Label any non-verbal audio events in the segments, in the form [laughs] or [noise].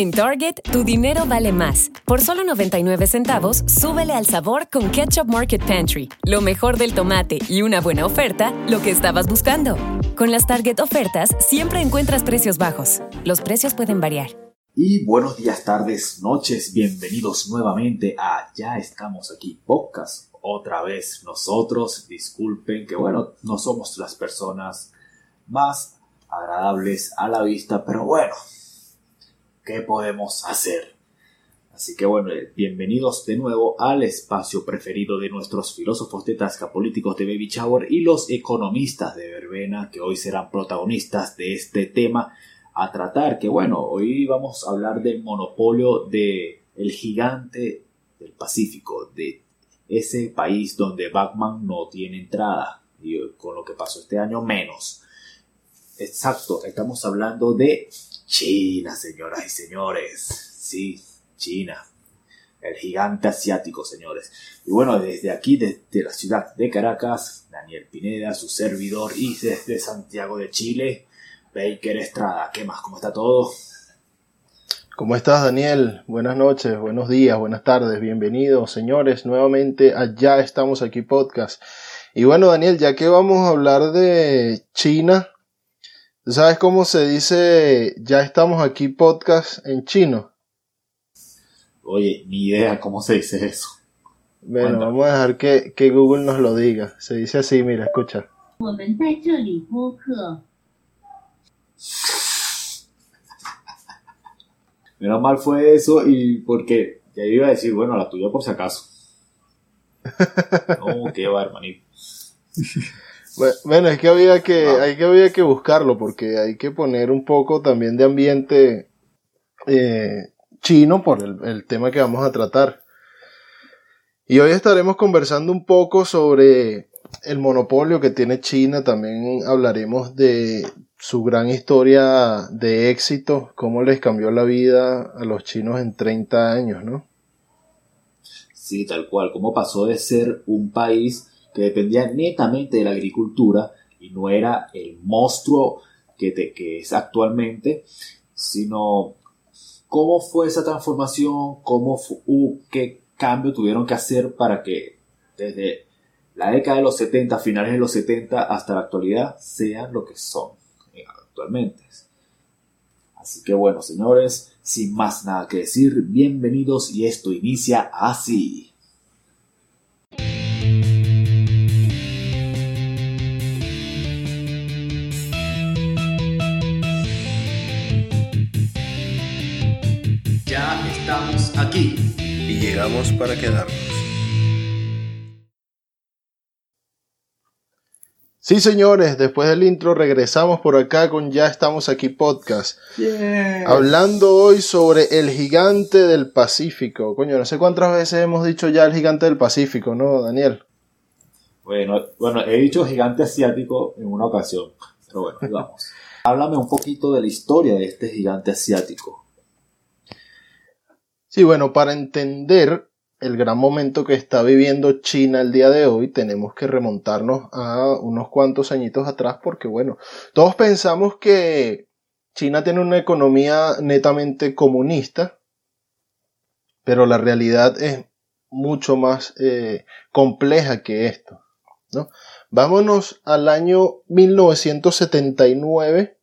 En Target, tu dinero vale más. Por solo 99 centavos, súbele al sabor con Ketchup Market Pantry. Lo mejor del tomate y una buena oferta, lo que estabas buscando. Con las Target ofertas, siempre encuentras precios bajos. Los precios pueden variar. Y buenos días, tardes, noches, bienvenidos nuevamente a Ya estamos aquí podcast. Otra vez nosotros, disculpen que bueno, no somos las personas más agradables a la vista, pero bueno, ¿qué podemos hacer? Así que bueno, eh, bienvenidos de nuevo al espacio preferido de nuestros filósofos de Tasca, políticos de Baby Shower y los economistas de Verbena, que hoy serán protagonistas de este tema a tratar. Que bueno, hoy vamos a hablar del monopolio de gigante del Pacífico, de ese país donde Batman no tiene entrada y con lo que pasó este año menos. Exacto, estamos hablando de China, señoras y señores. Sí, China. El gigante asiático, señores. Y bueno, desde aquí, desde la ciudad de Caracas, Daniel Pineda, su servidor, y desde Santiago de Chile, Baker Estrada. ¿Qué más? ¿Cómo está todo? ¿Cómo estás, Daniel? Buenas noches, buenos días, buenas tardes, bienvenidos, señores, nuevamente allá estamos aquí podcast. Y bueno, Daniel, ya que vamos a hablar de China, ¿sabes cómo se dice ya estamos aquí podcast en chino? Oye, ni idea cómo se dice eso. Bueno, vamos a dejar que, que Google nos lo diga. Se dice así, mira, escucha. Menos mal fue eso y porque ya iba a decir, bueno, la tuya por si acaso. [laughs] No, qué va, hermanito. Bueno, es que había que, hay que había que buscarlo porque hay que poner un poco también de ambiente eh, chino por el, el tema que vamos a tratar. Y hoy estaremos conversando un poco sobre el monopolio que tiene China. También hablaremos de su gran historia de éxito, cómo les cambió la vida a los chinos en 30 años, ¿no? Sí, tal cual, cómo pasó de ser un país que dependía netamente de la agricultura y no era el monstruo que, que es actualmente, sino cómo fue esa transformación, cómo uh, qué cambio tuvieron que hacer para que desde la década de los 70, finales de los 70 hasta la actualidad sean lo que son eh, actualmente. Así que bueno, señores, sin más nada que decir, bienvenidos y esto inicia así. Llegamos para quedarnos. Sí, señores, después del intro regresamos por acá con Ya estamos aquí podcast. Hablando hoy sobre el gigante del Pacífico. Coño, no sé cuántas veces hemos dicho ya el gigante del Pacífico, ¿no, Daniel? Bueno, bueno, he dicho gigante asiático en una ocasión, pero bueno, vamos. [laughs] Háblame un poquito de la historia de este gigante asiático. Sí, bueno, para entender el gran momento que está viviendo China el día de hoy, tenemos que remontarnos a unos cuantos añitos atrás, porque bueno, todos pensamos que China tiene una economía netamente comunista, pero la realidad es mucho más eh, compleja que esto. ¿no? Vámonos al año 1979,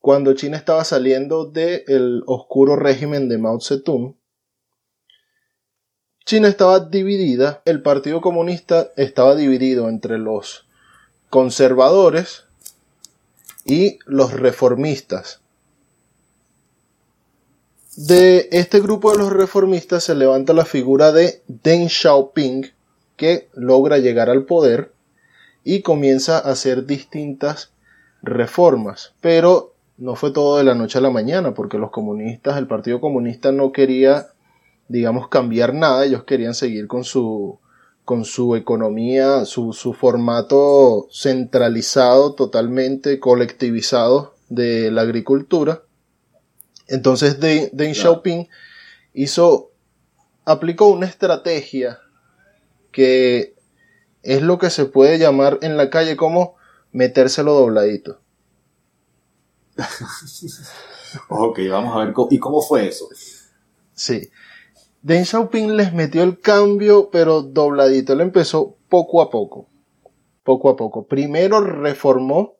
cuando China estaba saliendo del oscuro régimen de Mao Zedong China estaba dividida, el Partido Comunista estaba dividido entre los conservadores y los reformistas. De este grupo de los reformistas se levanta la figura de Deng Xiaoping, que logra llegar al poder y comienza a hacer distintas reformas. Pero no fue todo de la noche a la mañana, porque los comunistas, el Partido Comunista no quería digamos, cambiar nada, ellos querían seguir con su, con su economía, su, su formato centralizado, totalmente colectivizado de la agricultura. Entonces Deng, Xiaoping hizo, aplicó una estrategia que es lo que se puede llamar en la calle como metérselo dobladito. [laughs] ok, vamos a ver. ¿Y cómo fue eso? Sí. Deng Xiaoping les metió el cambio, pero dobladito. Él empezó poco a poco. Poco a poco. Primero reformó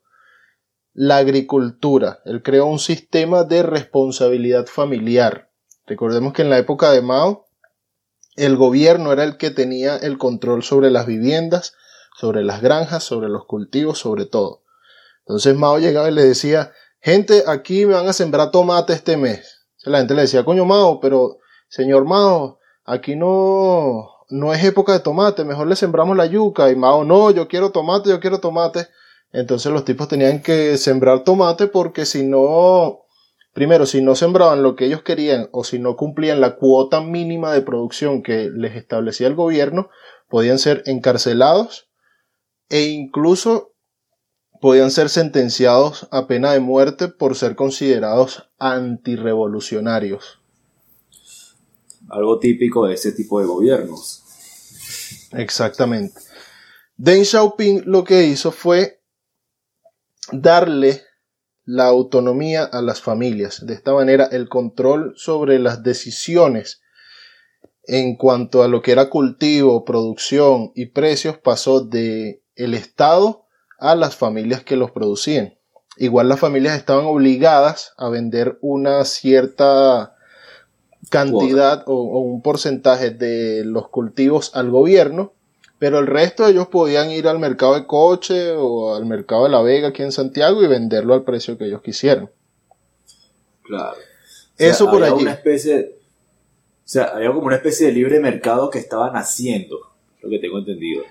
la agricultura. Él creó un sistema de responsabilidad familiar. Recordemos que en la época de Mao, el gobierno era el que tenía el control sobre las viviendas, sobre las granjas, sobre los cultivos, sobre todo. Entonces Mao llegaba y le decía, gente, aquí me van a sembrar tomate este mes. la gente le decía, coño Mao, pero señor Mao, aquí no, no es época de tomate, mejor le sembramos la yuca. Y Mao, no, yo quiero tomate, yo quiero tomate. Entonces los tipos tenían que sembrar tomate porque si no, primero, si no sembraban lo que ellos querían o si no cumplían la cuota mínima de producción que les establecía el gobierno, podían ser encarcelados e incluso podían ser sentenciados a pena de muerte por ser considerados antirrevolucionarios. Algo típico de ese tipo de gobiernos. Exactamente. Deng Xiaoping lo que hizo fue darle la autonomía a las familias. De esta manera, el control sobre las decisiones en cuanto a lo que era cultivo, producción y precios pasó de Estado a las familias que los producían. Igual las familias estaban obligadas a vender una cierta cantidad o, un porcentaje de los cultivos al gobierno, pero el resto ellos podían ir al mercado de coche o al mercado de La Vega aquí en Santiago y venderlo al precio que ellos quisieran. Claro. Eso por allí. Una especie, o sea, había como una especie de libre mercado que estaban haciendo, lo que tengo entendido.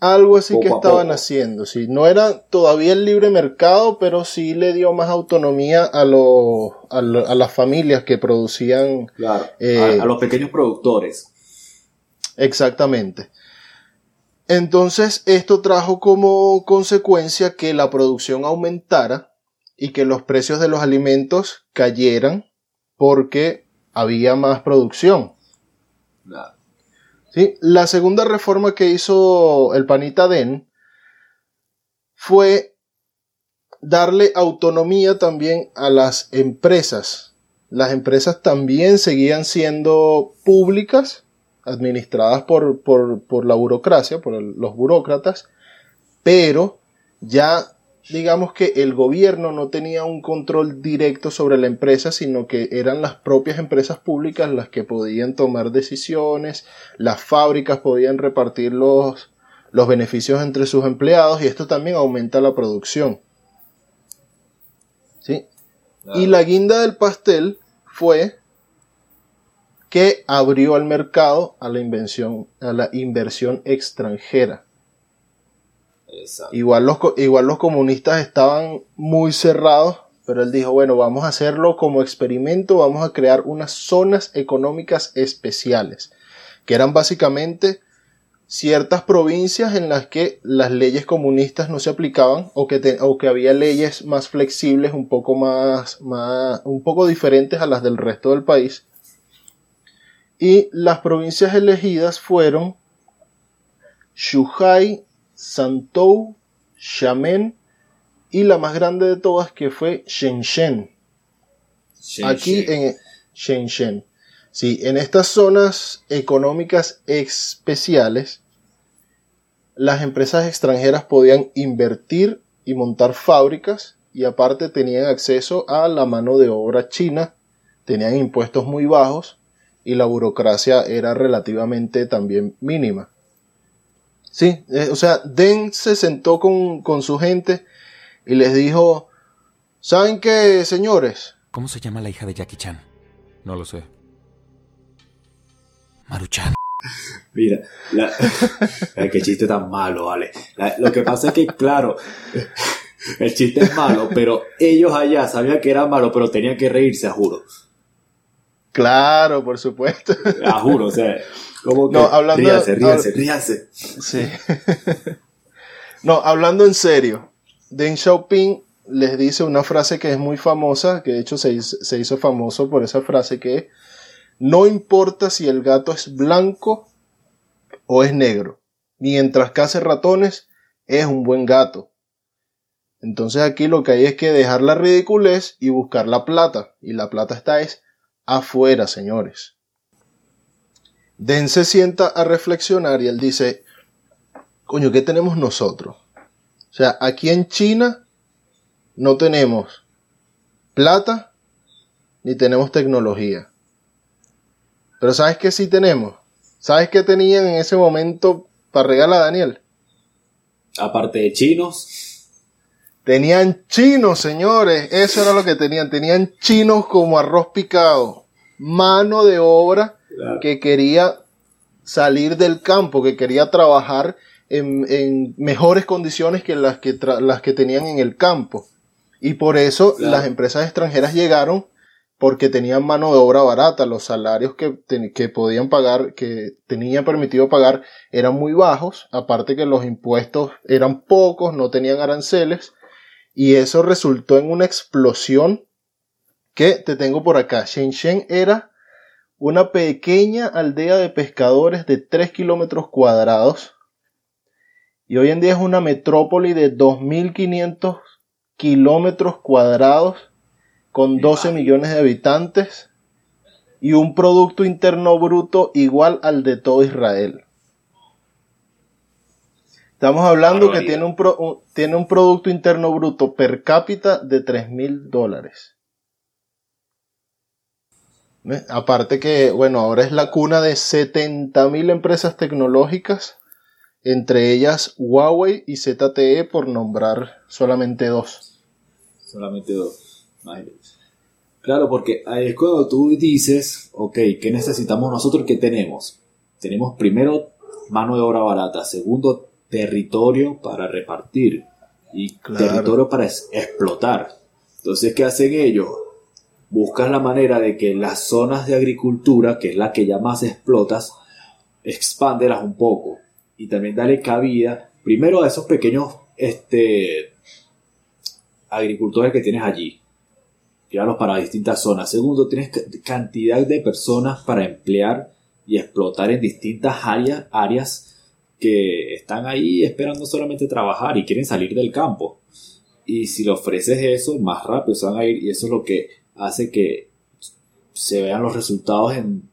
Algo así que estaban haciendo, sí. No era todavía el libre mercado, pero sí le dio más autonomía a, los, a, las familias que producían. Claro, eh, a, los pequeños productores. Exactamente. Entonces, esto trajo como consecuencia que la producción aumentara y que los precios de los alimentos cayeran porque había más producción. Claro. ¿Sí? La segunda reforma que hizo el panita Den fue darle autonomía también a las empresas. Las empresas también seguían siendo públicas, administradas por, por, por la burocracia, por los burócratas, pero ya digamos que el gobierno no tenía un control directo sobre la empresa, sino que eran las propias empresas públicas las que podían tomar decisiones, las fábricas podían repartir los, los beneficios entre sus empleados y esto también aumenta la producción. ¿Sí? Y la guinda del pastel fue que abrió al mercado a la, invención, a la inversión extranjera. Igual los, igual los comunistas estaban muy cerrados, pero él dijo, bueno, vamos a hacerlo como experimento, vamos a crear unas zonas económicas especiales, que eran básicamente ciertas provincias en las que las leyes comunistas no se aplicaban o que, o que había leyes más flexibles, un poco más, más, un poco diferentes a las del resto del país. Y las provincias elegidas fueron Shuhai, Santou, Xiamen y la más grande de todas que fue Shenzhen. Aquí en Shenzhen. Sí, en estas zonas económicas especiales, las empresas extranjeras podían invertir y montar fábricas y aparte tenían acceso a la mano de obra china, tenían impuestos muy bajos y la burocracia era relativamente también mínima. Sí, eh, o sea, Den se sentó con, su gente y les dijo, ¿saben qué, señores? ¿Cómo se llama la hija de Jackie Chan? No lo sé. Maruchan. [laughs] Mira, la... [laughs] qué chiste tan malo, vale. lo que pasa es que, claro, el chiste es malo, pero ellos allá sabían que era malo, pero tenían que reírse, a juro. Claro, por supuesto. A juro, o sea, como no, hablando, ríase, ríase, ríase. Sí. [laughs] no, hablando en serio, Deng Xiaoping les dice una frase que es muy famosa, que de hecho se hizo, se hizo famoso por esa frase que no importa si el gato es blanco o es negro, mientras case ratones es un buen gato. Entonces aquí lo que hay es que dejar la ridiculez y buscar la plata. Y la plata está es afuera, señores. Den se sienta a reflexionar y él dice, coño, ¿qué tenemos nosotros? O sea, aquí en China no tenemos plata ni tenemos tecnología. Pero ¿sabes qué sí tenemos? ¿Sabes qué tenían en ese momento para regalar a Daniel? Aparte de chinos. Tenían chinos, señores. Eso era lo que tenían. Tenían chinos como arroz picado. Mano de obra que quería salir del campo, que quería trabajar en, mejores condiciones que las que, las que tenían en el campo. Y por eso las empresas extranjeras llegaron porque tenían mano de obra barata, los salarios que, que, podían pagar, que tenían permitido pagar, eran muy bajos, aparte que los impuestos eran pocos, no tenían aranceles, y eso resultó en una explosión que te tengo por acá. Shenzhen era una pequeña aldea de pescadores de 3 kilómetros cuadrados, y hoy en día es una metrópoli de 2.500 kilómetros cuadrados con 12 millones de habitantes y un Producto Interno Bruto igual al de todo Israel. Estamos hablando que tiene un, tiene un Producto Interno Bruto per cápita de 3 mil Aparte que, bueno, ahora es la cuna de 70 mil empresas tecnológicas entre ellas Huawei y ZTE por nombrar solamente dos. Solamente dos. Claro, porque es cuando tú dices, ok, ¿qué necesitamos nosotros? ¿Qué tenemos? Tenemos primero mano de obra barata, segundo territorio para repartir y territorio para explotar. Entonces, ¿qué hacen ellos? Buscan la manera de que las zonas de agricultura, que es la que ya más explotas, expándelas un poco y también darle cabida primero a esos pequeños este, agricultores que tienes allí, llevarlos para distintas zonas. Segundo, tienes cantidad de personas para emplear y explotar en distintas áreas, áreas que están ahí esperando solamente trabajar y quieren salir del campo. Y si le ofreces eso, más rápido se van a ir y eso es lo que hace que se vean los resultados en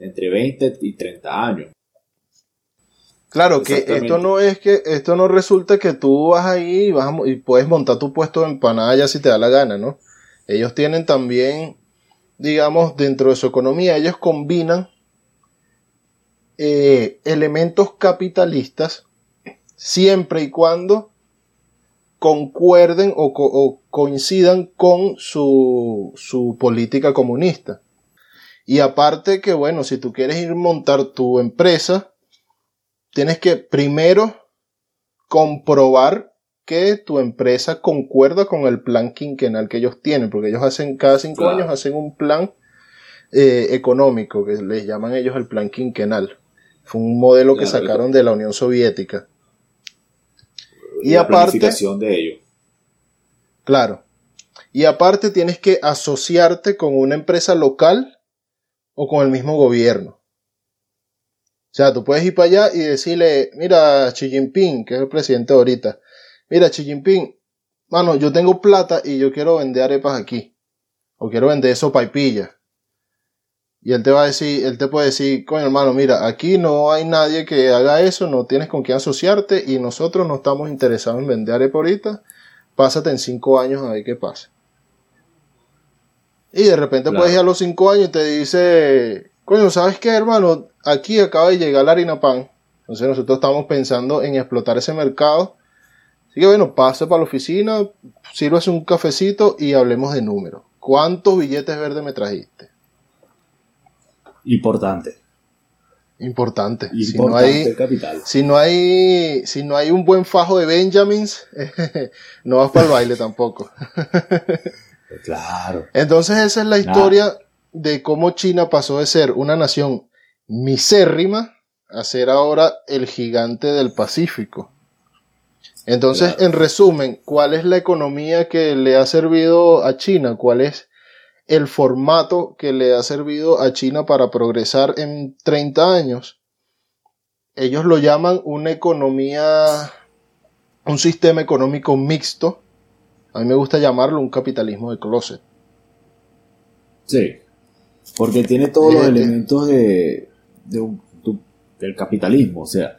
entre 20 y 30 años. Claro, que esto no es que, esto no resulta que tú vas ahí y, vas y puedes montar tu puesto de empanada ya si te da la gana, ¿no? Ellos tienen también, digamos, dentro de su economía, ellos combinan eh, elementos capitalistas siempre y cuando concuerden o, o coincidan con su, su política comunista. Y aparte que, bueno, si tú quieres ir a montar tu empresa, tienes que primero comprobar que tu empresa concuerda con el plan quinquenal que ellos tienen, porque ellos hacen cada cinco años hacen un plan eh, económico que les llaman ellos el plan quinquenal. Fue un modelo que sacaron de la Unión Soviética. Y la aparte, de ello. Claro. Y aparte tienes que asociarte con una empresa local o con el mismo gobierno. O sea, tú puedes ir para allá y decirle, mira, Xi Jinping, que es el presidente ahorita, mira, Xi Jinping, mano, yo tengo plata y yo quiero vender arepas aquí. O quiero vender sopa y él te va a decir, él te puede decir, coño hermano, mira, aquí no hay nadie que haga eso, no tienes con quién asociarte y nosotros no estamos interesados en vender arepas ahorita. Pásate en cinco años a ver qué pasa. Y de repente puedes ir a los cinco años y te dice, coño, ¿sabes qué, hermano? aquí acaba de llegar la harina pan. Entonces nosotros estamos pensando en explotar ese mercado. Así que bueno, pase para la oficina, sírvase un cafecito y hablemos de números. ¿Cuántos billetes verdes me trajiste? Importante. Importante. si no hay, capital. Si no hay, si no hay un buen fajo de Benjamins, [laughs] no vas para el baile tampoco. [laughs] claro. Entonces esa es la historia de cómo China pasó de ser una nación misérrima a ser ahora el gigante del Pacífico. Entonces, en resumen, ¿cuál es la economía que le ha servido a China? ¿Cuál es el formato que le ha servido a China para progresar en 30 años? Ellos lo llaman una economía, un sistema económico mixto, A mí me gusta llamarlo un capitalismo de closet. Sí, porque tiene todos los elementos de, del capitalismo, o sea,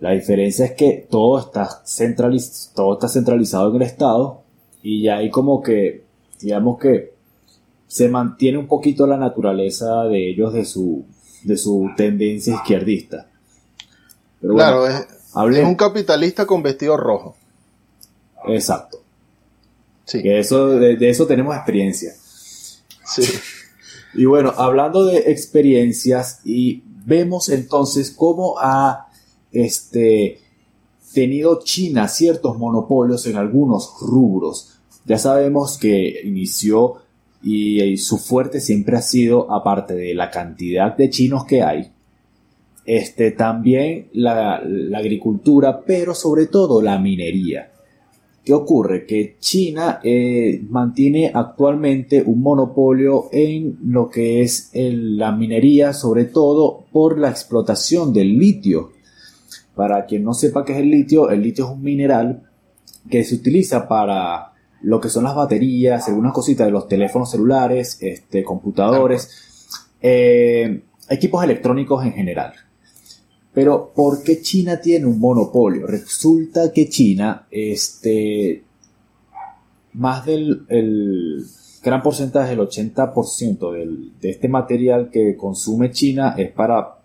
la diferencia es que todo está, todo está centralizado en el Estado y ya hay como que, digamos que se mantiene un poquito la naturaleza de ellos de su, de su tendencia izquierdista. claro, es, un capitalista con vestido rojo. Exacto. Sí. eso, de, eso tenemos experiencia. Sí. [laughs] Y bueno, hablando de experiencias, y vemos entonces cómo ha este, tenido China ciertos monopolios en algunos rubros. Ya sabemos que inició y, su fuerte siempre ha sido, aparte de la cantidad de chinos que hay, este, también la, agricultura, pero sobre todo la minería. ¿Qué ocurre? Que China eh, mantiene actualmente un monopolio en lo que es la minería, sobre todo por la explotación del litio. Para quien no sepa qué es el litio, el litio es un mineral que se utiliza para lo que son las baterías, algunas cositas de los teléfonos celulares, este, computadores, eh, equipos electrónicos en general. Pero ¿por qué China tiene un monopolio? Resulta que China, este, más del el gran porcentaje, el 80% del, de este material que consume China es para,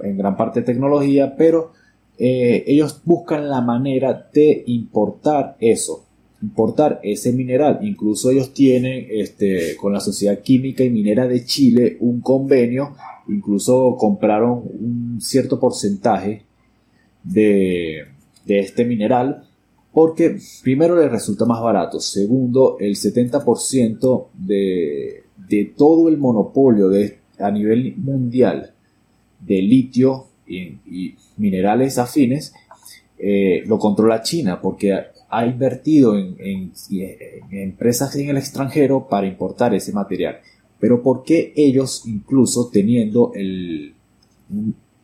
en gran parte, tecnología, pero eh, ellos buscan la manera de importar eso importar ese mineral. Incluso ellos tienen este, con la Sociedad Química y Minera de Chile un convenio, incluso compraron un cierto porcentaje de, este mineral porque primero les resulta más barato, segundo el 70% de, de, todo el monopolio de, a nivel mundial de litio y, minerales afines eh, lo controla China porque ha invertido en, empresas en el extranjero para importar ese material. Pero ¿por qué ellos, incluso teniendo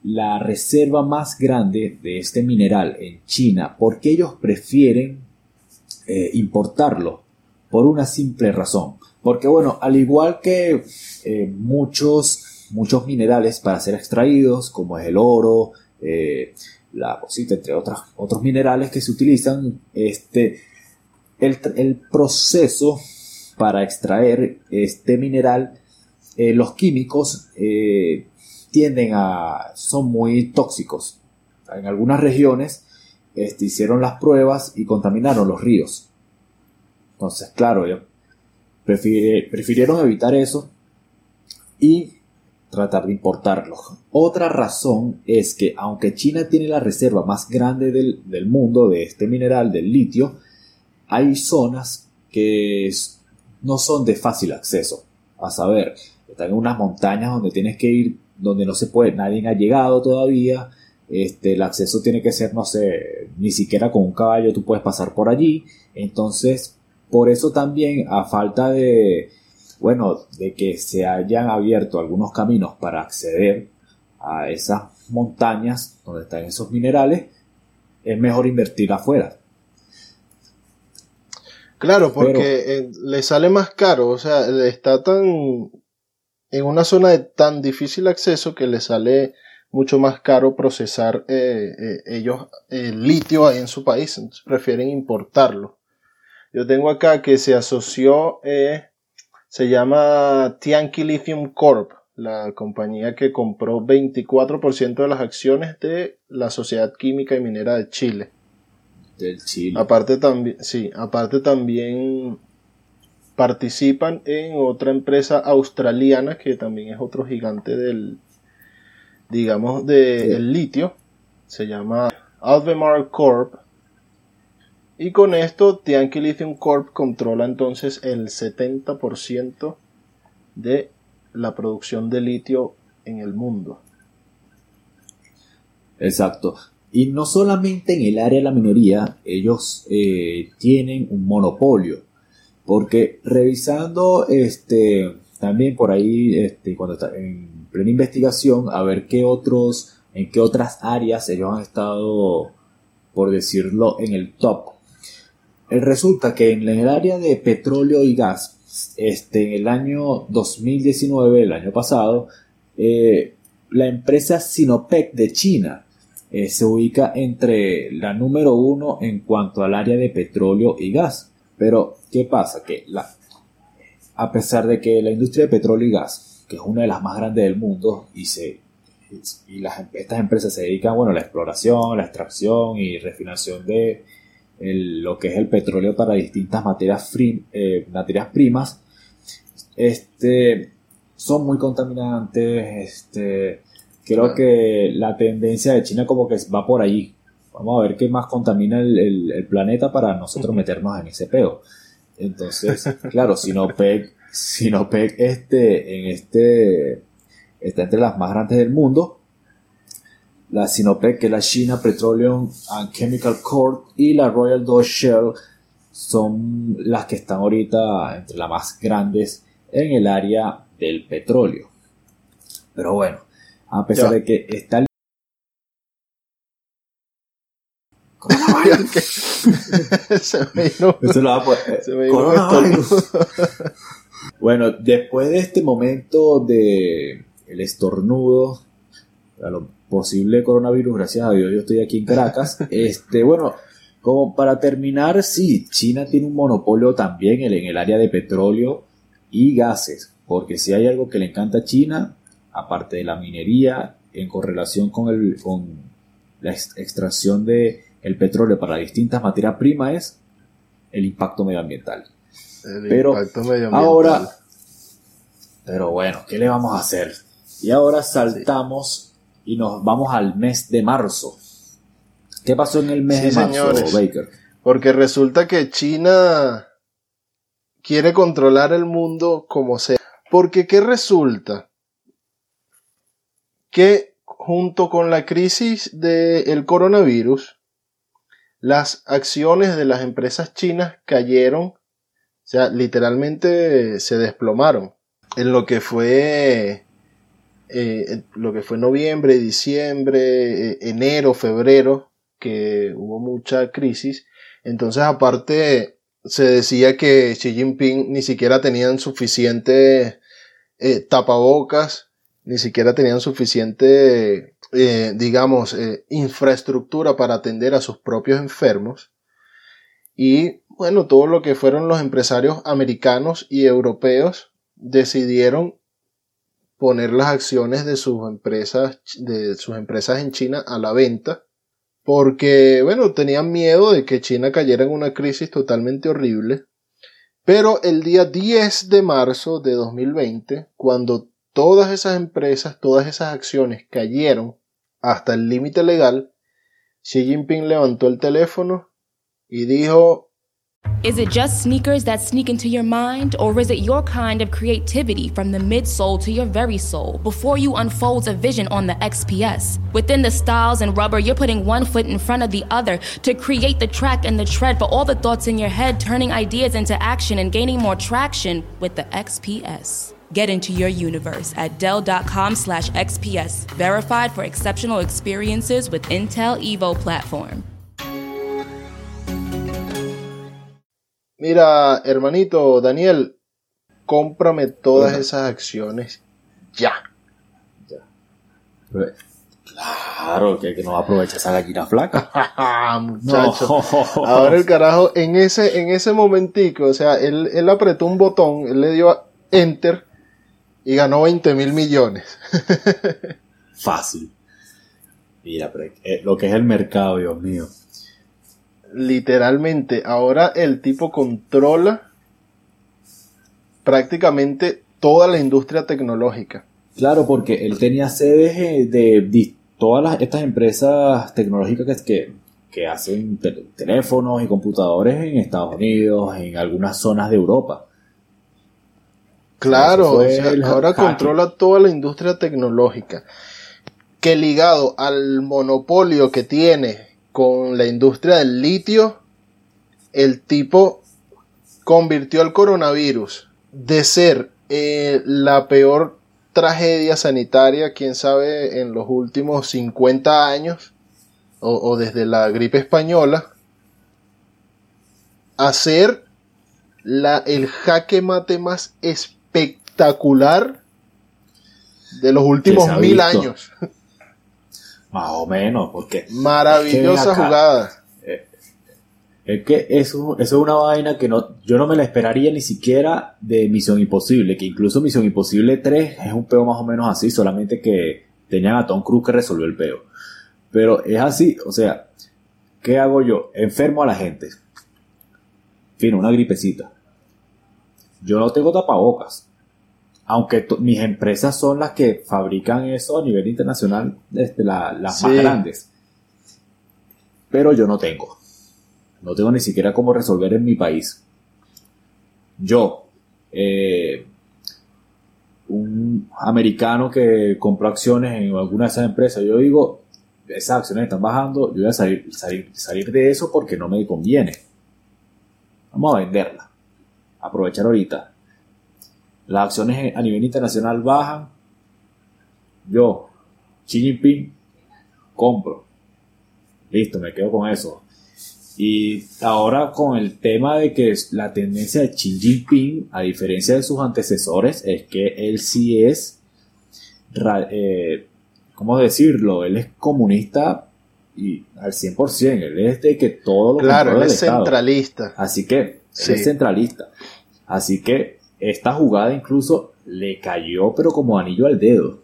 la reserva más grande de este mineral en China, por qué ellos prefieren eh, importarlo? Por una simple razón. Porque bueno, al igual que eh, muchos, muchos minerales para ser extraídos, como es el oro, eh, la cosita, entre otras, otros minerales que se utilizan, este, el, proceso para extraer este mineral, eh, los químicos eh, tienden a, son muy tóxicos. En algunas regiones este, hicieron las pruebas y contaminaron los ríos. Entonces, claro, prefirieron evitar eso y tratar de importarlo. Otra razón es que aunque China tiene la reserva más grande del, mundo de este mineral, del litio, hay zonas que no son de fácil acceso. A saber, están en unas montañas donde tienes que ir, donde no se puede, nadie ha llegado todavía. Este, el acceso tiene que ser, no sé, ni siquiera con un caballo tú puedes pasar por allí. Entonces, por eso también, a falta de, bueno, de que se hayan abierto algunos caminos para acceder a esas montañas donde están esos minerales, es mejor invertir afuera. Claro, porque eh, le sale más caro, o sea, está tan en una zona de tan difícil acceso que le sale mucho más caro procesar eh, eh, ellos el litio ahí en su país, entonces prefieren importarlo. Yo tengo acá que se asoció se llama Tianqi Lithium Corp, la compañía que compró 24% de las acciones de la Sociedad Química y Minera de Chile. Del Chile. Aparte también, sí, aparte también participan en otra empresa australiana que también es otro gigante del, digamos, del litio. Se llama Albemarle Corp y con esto, Tianqi Lithium Corp controla entonces el 70% de la producción de litio en el mundo. Exacto. Y no solamente en el área de la minería, ellos eh, tienen un monopolio. Porque revisando este también por ahí, este, cuando está en plena investigación, a ver qué otros, en qué otras áreas ellos han estado, por decirlo, en el top resulta que en el área de petróleo y gas, este, en el año 2019, el año pasado, eh, la empresa Sinopec de China eh, se ubica entre la número uno en cuanto al área de petróleo y gas. Pero, ¿qué pasa? Que la, a pesar de que la industria de petróleo y gas, que es una de las más grandes del mundo, y, se, y las, estas empresas se dedican bueno, a la exploración, la extracción y refinación de lo que es el petróleo para distintas materias, eh, materias primas, este, son muy contaminantes, este, creo que la tendencia de China como que va por ahí. Vamos a ver qué más contamina el, planeta para nosotros meternos en ese peo. Entonces, [laughs] claro, Sinopec, Sinopec este, en este, está entre las más grandes del mundo. La Sinopec, que es la China Petroleum and Chemical Corp y la Royal Dutch Shell son las que están ahorita entre las más grandes en el área del petróleo. Pero bueno, a pesar de que está [laughs] se me [laughs] [laughs] bueno, después de este momento de el estornudo, a lo posible coronavirus, gracias a Dios, yo estoy aquí en Caracas. [laughs] este, bueno, como para terminar, sí, China tiene un monopolio también en el área de petróleo y gases, porque si hay algo que le encanta a China, aparte de la minería, en correlación con, el, con la extracción de el petróleo para distintas materias primas, es el impacto medioambiental. pero ahora, pero bueno, ¿qué le vamos a hacer? Y ahora saltamos y nos vamos al mes de marzo. ¿Qué pasó en el mes de marzo, Baker? Porque resulta que China quiere controlar el mundo como sea. Porque ¿qué resulta? Que junto con la crisis del coronavirus, las acciones de las empresas chinas cayeron, o sea, literalmente se desplomaron. En lo que fue eh, lo que fue noviembre, diciembre, eh, enero, febrero, que hubo mucha crisis. Entonces, aparte, se decía que Xi Jinping ni siquiera tenían suficiente eh, tapabocas, ni siquiera tenían suficiente, digamos, infraestructura para atender a sus propios enfermos. Y bueno, todo lo que fueron los empresarios americanos y europeos decidieron poner las acciones de sus empresas, de sus empresas en China a la venta porque, bueno, tenían miedo de que China cayera en una crisis totalmente horrible. Pero el día 10 de marzo de 2020, cuando todas esas empresas, todas esas acciones cayeron hasta el límite legal, Xi Jinping levantó el teléfono y dijo, Is it just sneakers that sneak into your mind, or is it your kind of creativity from the midsole to your very soul before you unfolds a vision on the XPS? Within the styles and rubber, you're putting one foot in front of the other to create the track and the tread for all the thoughts in your head, turning ideas into action and gaining more traction with the XPS. Get into your universe at Dell.com slash XPS, verified for exceptional experiences with Intel Evo platform. Mira, hermanito Daniel, cómprame todas esas acciones ya. Ya. Claro, que, que no aprovecha esa gallina flaca. [laughs] Muchacho. Ahora el carajo, en ese, en ese momentico, o sea, él, él apretó un botón, él le dio enter y ganó 20 mil millones. [laughs] Fácil. Mira, pero, eh, lo que es el mercado, Dios mío literalmente ahora el tipo controla prácticamente toda la industria tecnológica. Claro, porque él tenía sedes de, todas estas empresas tecnológicas que, que hacen teléfonos y computadores en Estados Unidos, en algunas zonas de Europa. Claro, ahora controla toda la industria tecnológica. Que ligado al monopolio que tiene con la industria del litio, el tipo convirtió al coronavirus de ser eh, la peor tragedia sanitaria, quién sabe, en los últimos 50 años, o, desde la gripe española, hacer la, el jaque mate más espectacular de los últimos mil años. [laughs] Más o menos, porque... Maravillosa jugada. Eh, es que eso, eso, es una vaina que no, yo no me la esperaría ni siquiera de Misión Imposible, que incluso Misión Imposible 3 es un peo más o menos así, solamente que tenían a Tom Cruise que resolvió el peo. Pero es así, o sea, ¿qué hago yo? Enfermo a la gente. Fin, una gripecita. Yo no tengo tapabocas aunque mis empresas son las que fabrican eso a nivel internacional, este, las más grandes. Pero yo no tengo. No tengo ni siquiera cómo resolver en mi país. Yo, eh, un americano que compró acciones en alguna de esas empresas, yo digo, esas acciones están bajando, yo voy a salir, salir, salir de eso porque no me conviene. Vamos a venderla. Aprovechar ahorita las acciones a nivel internacional bajan, yo, Xi Jinping, compro. Listo, me quedo con eso. Y ahora con el tema de que la tendencia de Xi Jinping, a diferencia de sus antecesores, es que él sí es, eh, ¿cómo decirlo? Él es comunista y al 100%, él es de que todo lo Claro, él es centralista. Así que, él es centralista. Así que esta jugada incluso le cayó pero como anillo al dedo.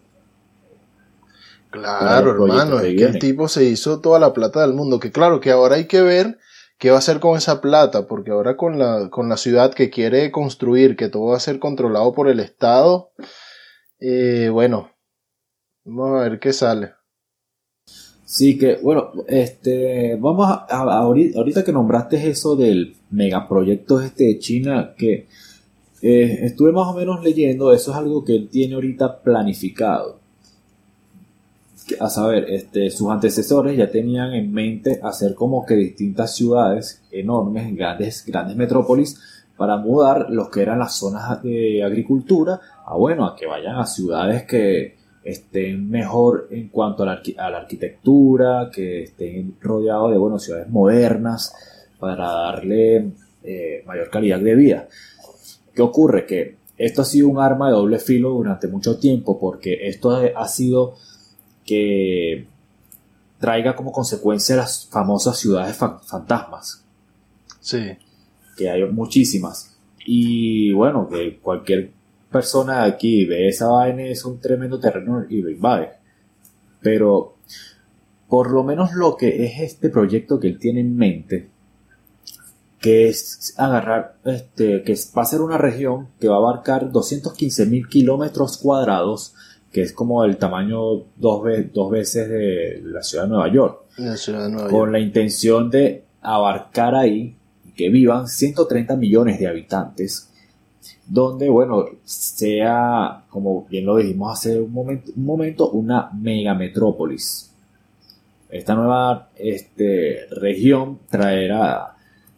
Claro, hermano, es que el tipo se hizo toda la plata del mundo. Que claro, que ahora hay que ver qué va a hacer con esa plata, porque ahora con la, con la ciudad que quiere construir, que todo va a ser controlado por el Estado, eh, bueno, vamos a ver qué sale. Sí, que bueno, este, vamos a, ahorita, ahorita, que nombraste eso del megaproyecto este de China, que eh, estuve más o menos leyendo, eso es algo que él tiene ahorita planificado. A saber, este, sus antecesores ya tenían en mente hacer como que distintas ciudades enormes, grandes, grandes metrópolis, para mudar los que eran las zonas de agricultura a bueno, a que vayan a ciudades que estén mejor en cuanto a la, arquitectura, que estén rodeados de bueno, ciudades modernas para darle eh, mayor calidad de vida. ¿Qué ocurre? Que esto ha sido un arma de doble filo durante mucho tiempo porque esto ha sido que traiga como consecuencia las famosas ciudades fantasmas. Sí. Que hay muchísimas. Y bueno, que cualquier persona de aquí ve esa vaina es un tremendo terreno y lo invade. Pero por lo menos lo que es este proyecto que él tiene en mente que es agarrar, este, que va a ser una región que va a abarcar 215 mil kilómetros cuadrados, que es como el tamaño dos, dos veces de la ciudad de Nueva York. con la intención de abarcar ahí que vivan 130 millones de habitantes, donde, bueno, sea, como bien lo dijimos hace un momento, un momento una megametrópolis. Esta nueva este, región traerá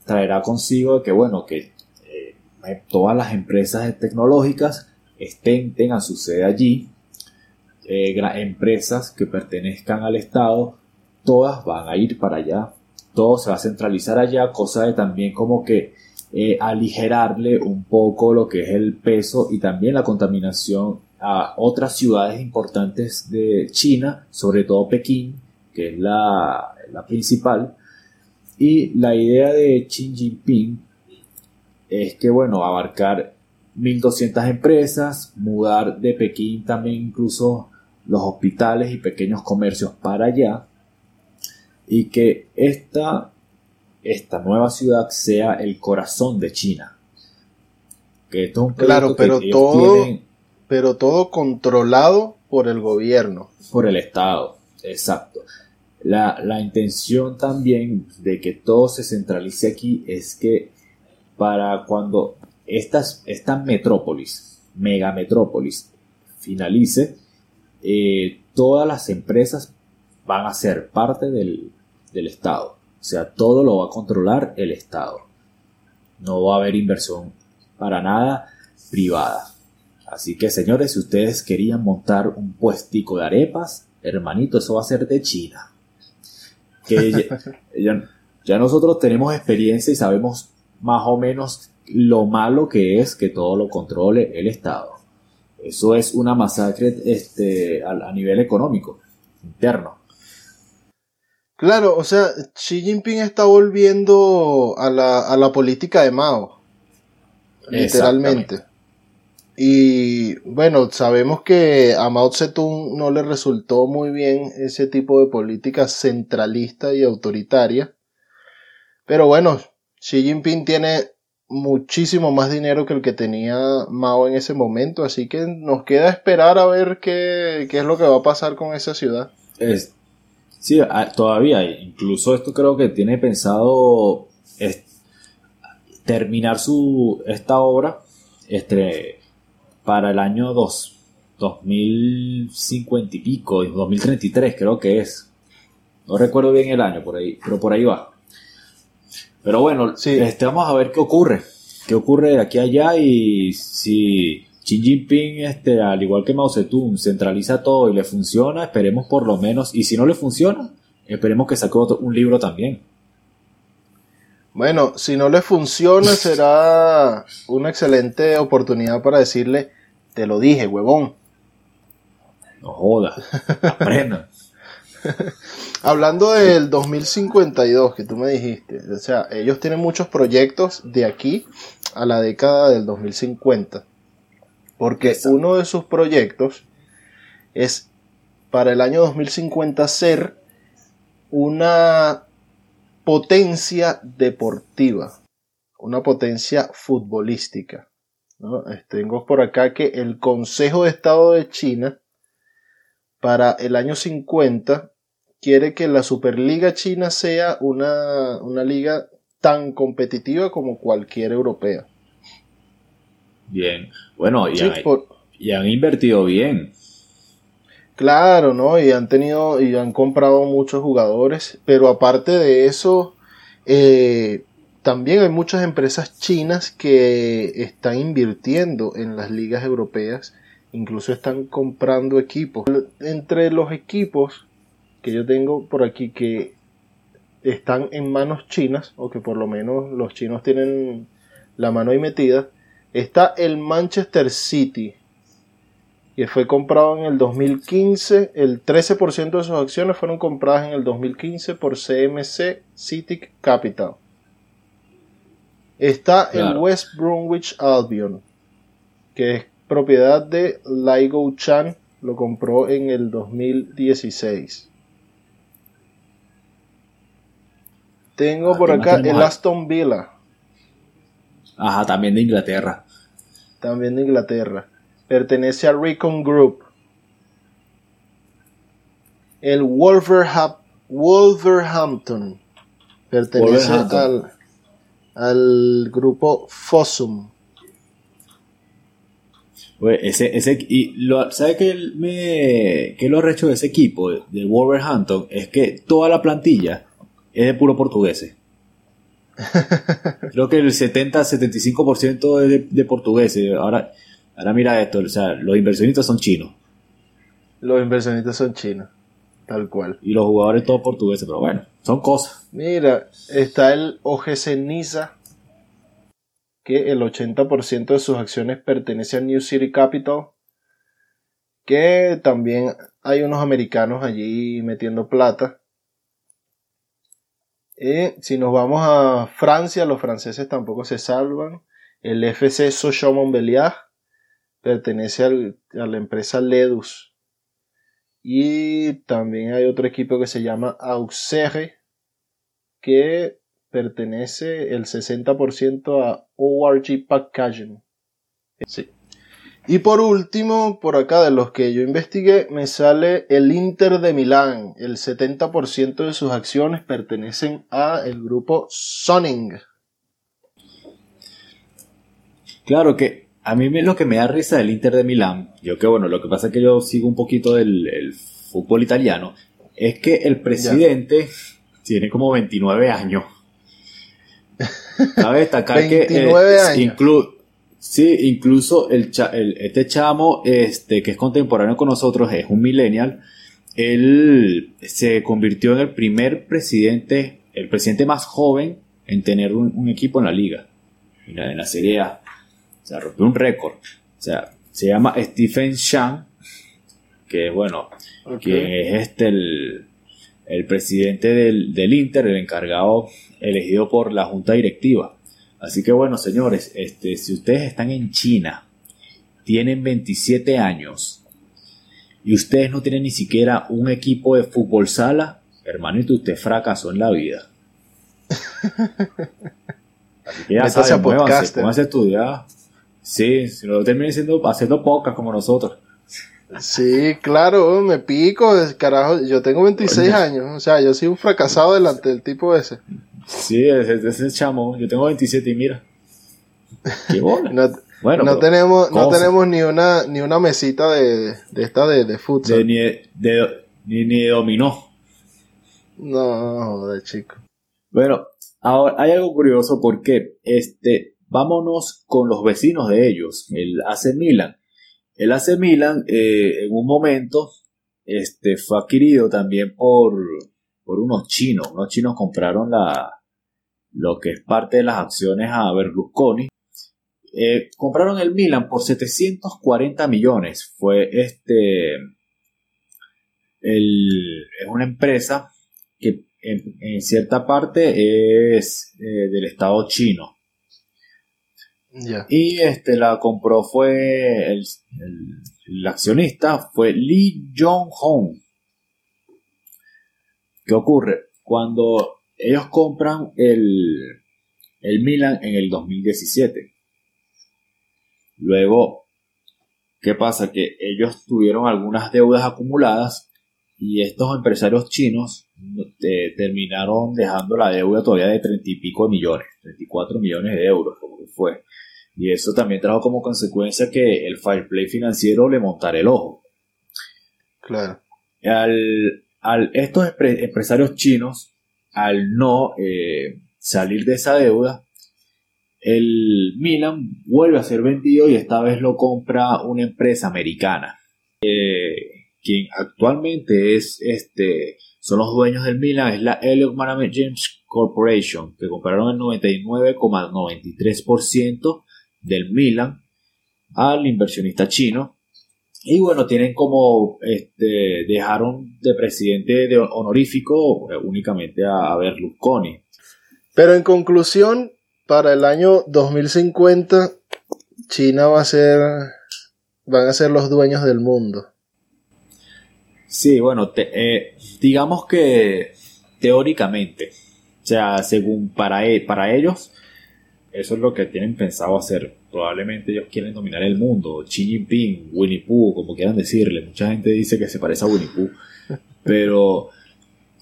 traerá consigo que, bueno, que eh, todas las empresas tecnológicas estén, tengan su sede allí, eh, empresas que pertenezcan al Estado, todas van a ir para allá, todo se va a centralizar allá, cosa de también como que eh, aligerarle un poco lo que es el peso y también la contaminación a otras ciudades importantes de China, sobre todo Pekín, que es la, la principal, y la idea de Xi Jinping es que, bueno, abarcar 1.200 empresas, mudar de Pekín también incluso los hospitales y pequeños comercios para allá, y que esta, esta nueva ciudad sea el corazón de China. Que esto es un claro, pero todo, pero todo controlado por el gobierno. Por el Estado, exacto. La, intención también de que todo se centralice aquí es que para cuando estas, esta metrópolis, megametrópolis, finalice, eh, todas las empresas van a ser parte del, del Estado. O sea, todo lo va a controlar el Estado. No va a haber inversión para nada privada. Así que señores, si ustedes querían montar un puestico de arepas, hermanito, eso va a ser de China que ya, nosotros tenemos experiencia y sabemos más o menos lo malo que es que todo lo controle el Estado. Eso es una masacre este, a, nivel económico, interno. Claro, o sea, Xi Jinping está volviendo a la, a la política de Mao. Literalmente. Y bueno, sabemos que a Mao Zedong no le resultó muy bien ese tipo de política centralista y autoritaria. Pero bueno, Xi Jinping tiene muchísimo más dinero que el que tenía Mao en ese momento, así que nos queda esperar a ver qué, qué es lo que va a pasar con esa ciudad. Es, sí, ah, todavía, incluso esto creo que tiene pensado terminar su, esta obra este, para el año 2, 2050 y pico, 2033 creo que es. No recuerdo bien el año por ahí, pero por ahí va. Pero bueno, este, vamos a ver qué ocurre. Qué ocurre de aquí a allá y si Xi Jinping, este, al igual que Mao Zedong, centraliza todo y le funciona, esperemos por lo menos. Y si no le funciona, esperemos que saque un libro también. Bueno, si no le funciona, será una excelente oportunidad para decirle: Te lo dije, huevón. No joda, aprenda. [laughs] Hablando del 2052 que tú me dijiste, o sea, ellos tienen muchos proyectos de aquí a la década del 2050. Porque uno de sus proyectos es para el año 2050 ser una potencia deportiva, una potencia futbolística. Tengo por acá que el Consejo de Estado de China para el año 50 quiere que la Superliga China sea una, liga tan competitiva como cualquier europea. Bien, bueno, y, han, invertido bien. Claro, ¿no? Y han tenido y han comprado muchos jugadores, pero aparte de eso, eh, también hay muchas empresas chinas que están invirtiendo en las ligas europeas, incluso están comprando equipos. Entre los equipos que yo tengo por aquí que están en manos chinas, o que por lo menos los chinos tienen la mano ahí metida, está el Manchester City, que fue comprado en el 2015, el 13% de sus acciones fueron compradas en el 2015 por CMC City Capital. Está el West Bromwich Albion, que es propiedad de Laigo Chan, lo compró en el 2016. Tengo ah, por acá el Aston Villa. Ajá, también de Inglaterra. También de Inglaterra. Pertenece al Recon Group. El Wolverhampton. Pertenece Al, al grupo Fossum. ese, ese, y lo, ¿sabe qué, me, qué lo recho de ese equipo, de Wolverhampton? Es que toda la plantilla es de puro portugués. [laughs] Creo que el 70-75% es de, de portugueses. Ahora, ahora mira esto, o sea, los inversionistas son chinos. Los inversionistas son chinos, tal cual. Y los jugadores todos portugueses, pero bueno, son cosas. Mira, está el OGC Niza, que el 80% de sus acciones pertenece a New City Capital, que también hay unos americanos allí metiendo plata. Eh, si nos vamos a Francia, los franceses tampoco se salvan. El FC Sochaux-Montbéliard pertenece a la empresa Ledus. Y también hay otro equipo que se llama Auxerre, que pertenece el 60% a ORG Packaging. Sí. Y por último, por acá de los que yo investigué, me sale el Inter de Milán. El 70% de sus acciones pertenecen a el grupo Sonning. Claro que a mí lo que me da risa del Inter de Milán, yo que bueno, lo que pasa es que yo sigo un poquito del fútbol italiano, es que el presidente tiene como 29 años. Cabe destacar 29 que eh, años. Sí, incluso el, este chamo, este, que es contemporáneo con nosotros, es un millennial. Él se convirtió en el primer presidente, el presidente más joven en tener un, equipo en la liga, en la, en la Serie A. O sea, rompió un récord. O sea, se llama Stephen Shang, que bueno, quien es este el, el presidente del, del, Inter, el encargado elegido por la junta directiva. Así que bueno, señores, este, si ustedes están en China, tienen 27 años y ustedes no tienen ni siquiera un equipo de fútbol sala, hermanito, usted fracasó en la vida. [laughs] Así que ya saben, muévanse, pónganse a estudiar. Sí, si no terminen siendo, haciendo pocas como nosotros. Sí, claro, me pico, carajo, yo tengo 26 años, o sea, yo soy un fracasado delante del tipo ese. Sí, ese, ese chamo, yo tengo 27 y mira. Qué bola. no, bueno, no tenemos, no tenemos ni una, ni una mesita de, de esta de, de futsal. ni, de, ni, ni de dominó. No, de chico. Bueno, ahora hay algo curioso porque este, vámonos con los vecinos de ellos, el AC Milan. El AC Milan eh, en un momento este, fue adquirido también por, por unos chinos. Unos chinos compraron la, lo que es parte de las acciones a Berlusconi. Eh, compraron el Milan por 740 millones. Fue este. es una empresa que en, cierta parte es eh, del Estado chino. Y este la compró fue el, accionista fue Lee Jong-hong. ¿Qué ocurre? Cuando ellos compran el, el Milan en el 2017. Luego, ¿qué pasa? Que ellos tuvieron algunas deudas acumuladas y estos empresarios chinos eh, terminaron dejando la deuda todavía de 30 y pico millones, 34 millones de euros, como que fue. Y eso también trajo como consecuencia que el Fireplay play financiero le montara el ojo. Claro. Al, al estos empresarios chinos, al no eh, salir de esa deuda, el Milan vuelve a ser vendido y esta vez lo compra una empresa americana. Eh, quien actualmente es este son los dueños del Milan es la Elliott Management Corporation que compraron el 99,93% del Milan al inversionista chino. Y bueno, tienen como, este, dejaron de presidente de honorífico eh, únicamente a, a Berlusconi. Pero en conclusión, para el año 2050, China va a ser, van a ser los dueños del mundo. Sí, bueno, eh, digamos que teóricamente, o sea, según para, e, para ellos, eso es lo que tienen pensado hacer. Probablemente ellos quieren dominar el mundo. Xi Jinping, Winnie Pooh, como quieran decirle. Mucha gente dice que se parece a Winnie Pooh. Pero,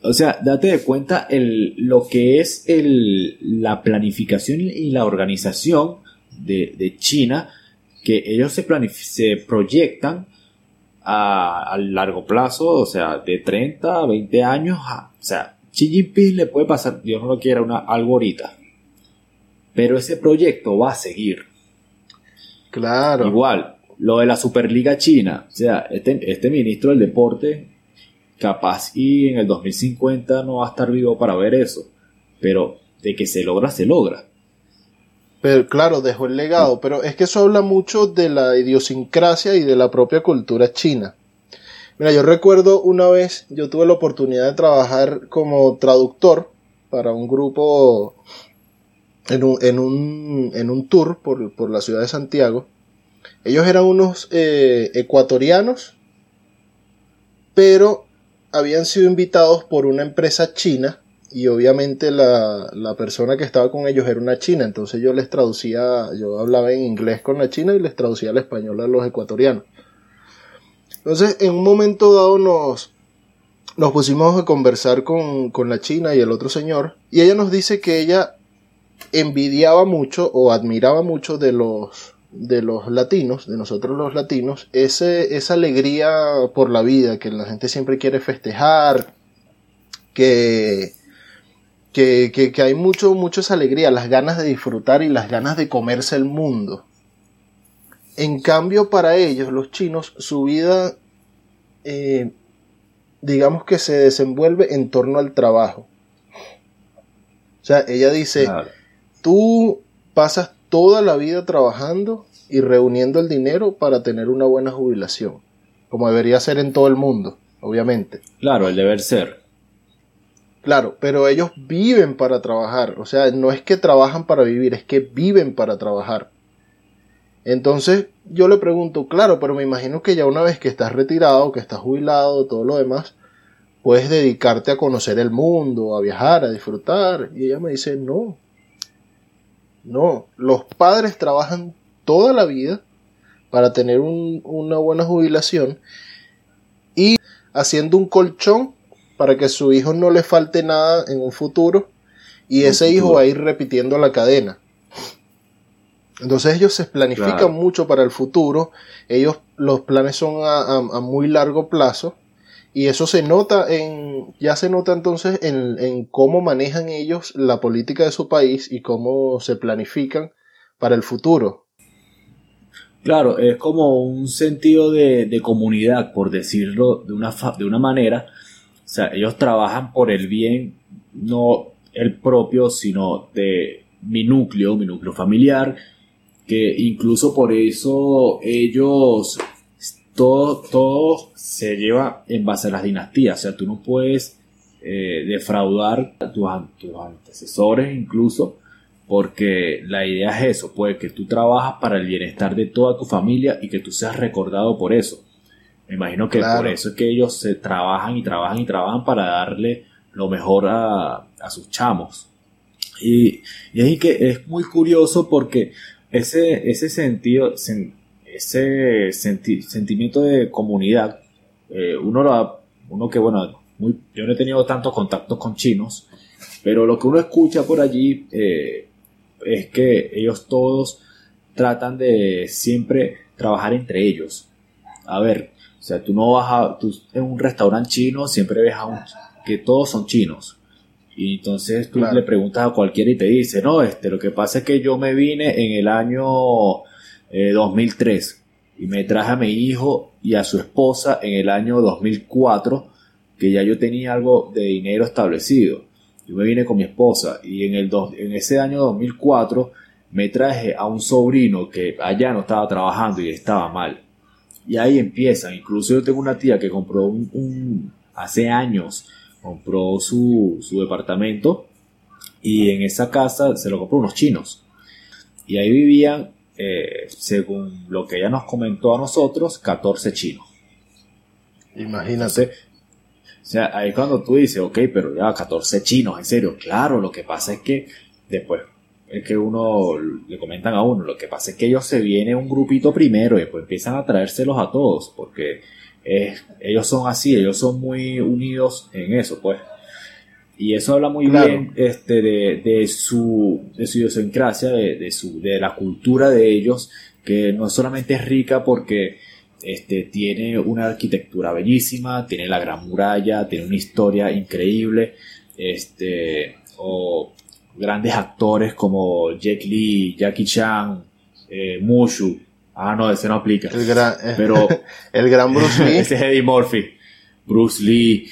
o sea, date de cuenta el, lo que es el, la planificación y la organización de, China, que ellos se, se proyectan a, largo plazo, o sea, de 30 a 20 años. o sea, Xi Jinping le puede pasar, Dios no lo quiera, una, algo ahorita pero ese proyecto va a seguir. Claro. Igual, lo de la Superliga China, o sea, este, este ministro del deporte, capaz y en el 2050 no va a estar vivo para ver eso, pero de que se logra, se logra. Pero claro, dejó el legado, pero es que eso habla mucho de la idiosincrasia y de la propia cultura china. Mira, yo recuerdo una vez, yo tuve la oportunidad de trabajar como traductor para un grupo en un, en un, en un tour por, por, la ciudad de Santiago. Ellos eran unos eh, ecuatorianos, pero habían sido invitados por una empresa china y obviamente la, la, persona que estaba con ellos era una china, entonces yo les traducía, yo hablaba en inglés con la china y les traducía al español a los ecuatorianos. Entonces en un momento dado nos, nos pusimos a conversar con, con la china y el otro señor y ella nos dice que ella envidiaba mucho o admiraba mucho de los de los latinos, de nosotros los latinos, ese, esa alegría por la vida, que la gente siempre quiere festejar, que, que, que, hay mucho, mucho esa alegría, las ganas de disfrutar y las ganas de comerse el mundo. En cambio, para ellos, los chinos, su vida, eh, digamos que se desenvuelve en torno al trabajo O sea, ella dice, tú pasas toda la vida trabajando y reuniendo el dinero para tener una buena jubilación, como debería ser en todo el mundo, obviamente. Claro, el deber ser. Claro, pero ellos viven para trabajar, o sea, no es que trabajan para vivir, es que viven para trabajar. Entonces yo le pregunto, claro, pero me imagino que ya una vez que estás retirado, que estás jubilado, todo lo demás, puedes dedicarte a conocer el mundo, a viajar, a disfrutar. Y ella me dice, no, no, los padres trabajan toda la vida para tener una buena jubilación y haciendo un colchón para que a su hijo no le falte nada en un futuro y ese hijo va a ir repitiendo la cadena. Entonces ellos se planifican mucho para el futuro, ellos los planes son a, muy largo plazo y eso se nota en, ya se nota entonces en, en, cómo manejan ellos la política de su país y cómo se planifican para el futuro. Claro, es como un sentido de, de comunidad, por decirlo de una, de una manera. O sea, ellos trabajan por el bien, no el propio, sino de mi núcleo, mi núcleo familiar, que incluso por eso ellos, todo, todo se lleva en base a las dinastías, o sea, tú no puedes eh, defraudar a tus, antecesores incluso, porque la idea es eso, pues que tú trabajas para el bienestar de toda tu familia y que tú seas recordado por eso. Me imagino que por eso es que ellos se trabajan y trabajan y trabajan para darle lo mejor a, a sus chamos. Y, y es que es muy curioso porque ese, ese sentido, ese sentimiento de comunidad, eh, uno, lo, uno que, bueno, muy, yo no he tenido tantos contactos con chinos, pero lo que uno escucha por allí eh, es que ellos todos tratan de siempre trabajar entre ellos. A ver, o sea, tú no vas a, tú en un restaurante chino siempre ves a un, que todos son chinos. Y entonces tú le preguntas a cualquiera y te dice, no, este, lo que pasa es que yo me vine en el año 2003 eh, y me traje a mi hijo y a su esposa en el año 2004, que ya yo tenía algo de dinero establecido. Yo me vine con mi esposa y en, el en ese año 2004 me traje a un sobrino que allá no estaba trabajando y estaba mal. Y ahí empiezan. Incluso yo tengo una tía que compró un hace años compró su, departamento y en esa casa se lo compró unos chinos. Y ahí vivían, eh, según lo que ella nos comentó a nosotros, 14 chinos. Imagínate. o sea, ahí cuando tú dices, ok, pero ya 14 chinos, en serio, claro, lo que pasa es que después es que uno le comentan a uno, lo que pasa es que ellos se viene un grupito primero y después empiezan a traérselos a todos, porque ellos son así, ellos son muy unidos en eso, pues. Y eso habla muy bien este, de, su, de su idiosincrasia, de, su, de la cultura de ellos, que no solamente es rica porque este, tiene una arquitectura bellísima, tiene la gran muralla, tiene una historia increíble, este, o grandes actores como Jet Li, Jackie Chan, eh, Mushu, Ah, no, ese no aplica. El gran, pero [laughs] el gran Bruce [laughs] Lee. ese es Eddie Murphy. Bruce Lee.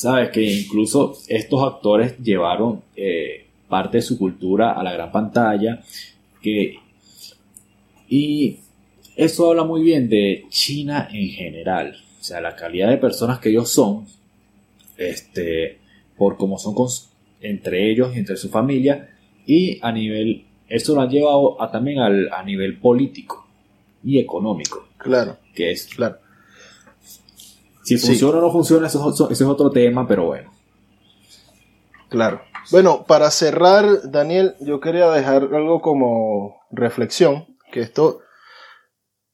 Sabes que incluso estos actores llevaron eh, parte de su cultura a la gran pantalla. Que, y eso habla muy bien de China en general. O sea, la calidad de personas que ellos son. Este, por cómo son entre ellos y entre su familia. Y a nivel. Eso lo han llevado a, también al, a nivel político y económico. Claro. Que es. Claro. Si funciona o no funciona, eso, es otro tema, pero bueno. Claro. Bueno, para cerrar, Daniel, yo quería dejar algo como reflexión, que esto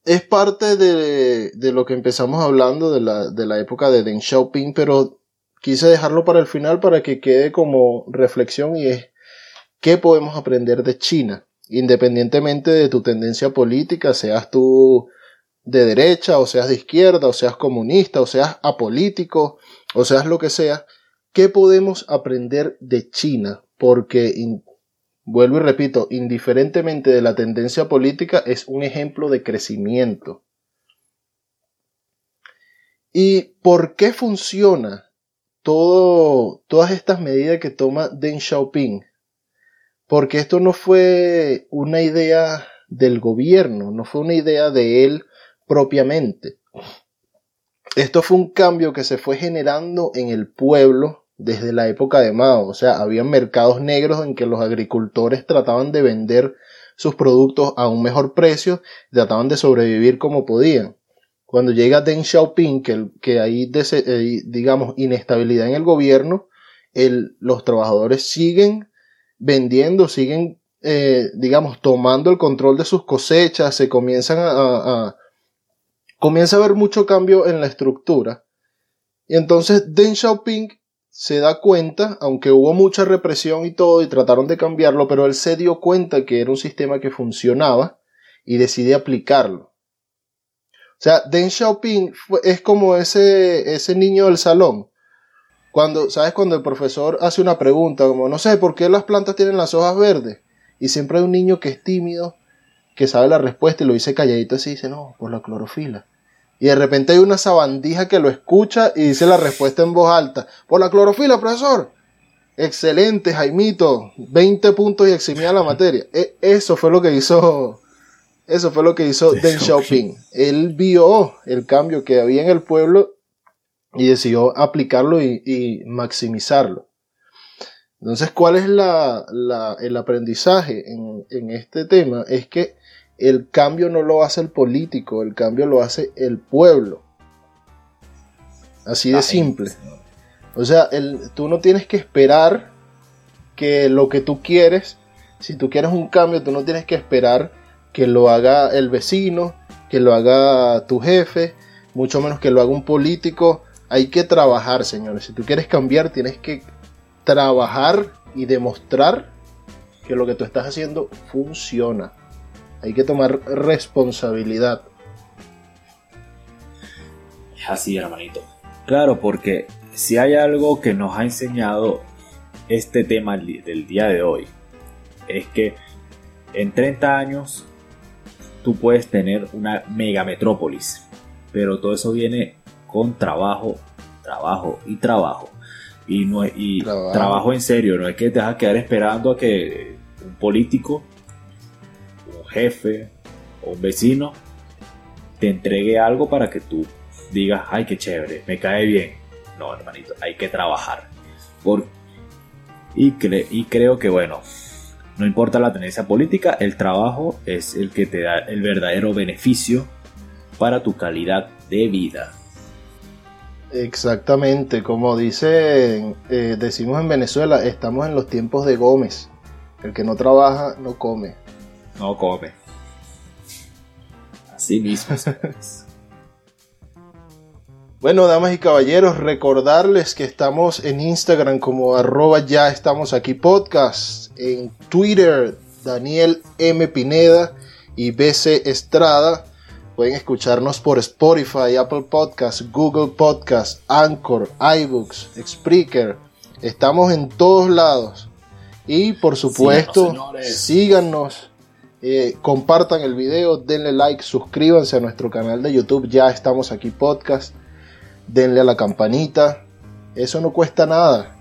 es parte de, de lo que empezamos hablando de la, de la época de Deng Xiaoping, pero quise dejarlo para el final para que quede como reflexión y es qué podemos aprender de China independientemente de tu tendencia política, seas tú de derecha, o seas de izquierda, o seas comunista, o seas apolítico, o seas lo que sea, ¿qué podemos aprender de China? Porque, vuelvo y repito, indiferentemente de la tendencia política, es un ejemplo de crecimiento. ¿Y por qué funciona todo, todas estas medidas que toma Deng Xiaoping? porque esto no fue una idea del gobierno, no fue una idea de él propiamente. Esto fue un cambio que se fue generando en el pueblo desde la época de Mao. O sea, había mercados negros en que los agricultores trataban de vender sus productos a un mejor precio, trataban de sobrevivir como podían. Cuando llega Deng Xiaoping, que, que hay, digamos, inestabilidad en el gobierno, los trabajadores siguen vendiendo, siguen, eh, digamos, tomando el control de sus cosechas, se comienzan a, comienza a haber mucho cambio en la estructura. Y entonces Deng Xiaoping se da cuenta, aunque hubo mucha represión y todo, y trataron de cambiarlo, pero él se dio cuenta que era un sistema que funcionaba y decide aplicarlo. O sea, Deng Xiaoping es como ese, ese niño del salón. Cuando, ¿sabes? Cuando el profesor hace una pregunta, como, no sé, ¿por qué las plantas tienen las hojas verdes? Y siempre hay un niño que es tímido, que sabe la respuesta y lo dice calladito así, dice, no, por la clorofila. Y de repente hay una sabandija que lo escucha y dice la respuesta en voz alta. Por la clorofila, profesor. Excelente, Jaimito. 20 puntos y eximía la materia. E, eso fue lo que hizo. Eso fue lo que hizo Deng Xiaoping. Él vio el cambio que había en el pueblo y decidió aplicarlo y, maximizarlo. Entonces, ¿cuál es la, el aprendizaje en, en este tema? Es que el cambio no lo hace el político, el cambio lo hace el pueblo. Así de simple. O sea, el, tú no tienes que esperar que lo que tú quieres, si tú quieres un cambio, tú no tienes que esperar que lo haga el vecino, que lo haga tu jefe, mucho menos que lo haga un político. Hay que trabajar, señores. Si tú quieres cambiar, tienes que trabajar y demostrar que lo que tú estás haciendo funciona. Hay que tomar responsabilidad. Así, hermanito. Claro, porque si hay algo que nos ha enseñado este tema del día de hoy, es que en 30 años tú puedes tener una mega metrópolis, pero todo eso viene con trabajo, trabajo y trabajo. Y, no, y trabajo. trabajo en serio, no es que te vas a quedar esperando a que un político jefe o un vecino te entregue algo para que tú digas, ay, qué chévere, me cae bien. No, hermanito, hay que trabajar. Por... Y, y creo que, bueno, no importa la tendencia política, el trabajo es el que te da el verdadero beneficio para tu calidad de vida. Exactamente, como dice, eh, decimos en Venezuela, estamos en los tiempos de Gómez. El que no trabaja no come no come. Así mismo. [laughs] bueno, damas y caballeros, recordarles que estamos en Instagram como arroba ya estamos aquí podcast, en Twitter Daniel M. Pineda y BC Estrada. Pueden escucharnos por Spotify, Apple Podcasts, Google Podcasts, Anchor, iBooks, Spreaker. Estamos en todos lados. Y por supuesto, síganos eh, compartan el video, denle like, suscríbanse a nuestro canal de YouTube, ya estamos aquí podcast, denle a la campanita, eso no cuesta nada,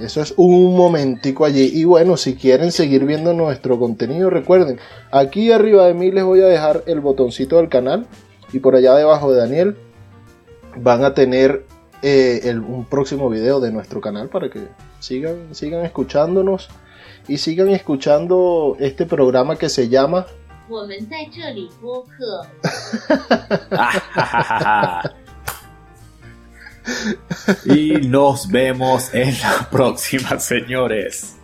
eso es un momentico allí. Y bueno, si quieren seguir viendo nuestro contenido, recuerden, aquí arriba de mí les voy a dejar el botoncito del canal. Y por allá debajo de Daniel van a tener eh, un próximo video de nuestro canal para que sigan, sigan escuchándonos y sigan escuchando este programa que se llama [laughs] y nos vemos en la próxima, señores.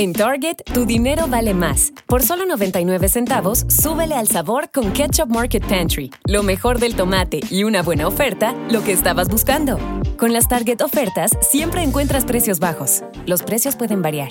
En Target, tu dinero vale más. Por solo 99 centavos, súbele al sabor con Ketchup Market Pantry. Lo mejor del tomate y una buena oferta, lo que estabas buscando. Con las Target ofertas, siempre encuentras precios bajos. Los precios pueden variar.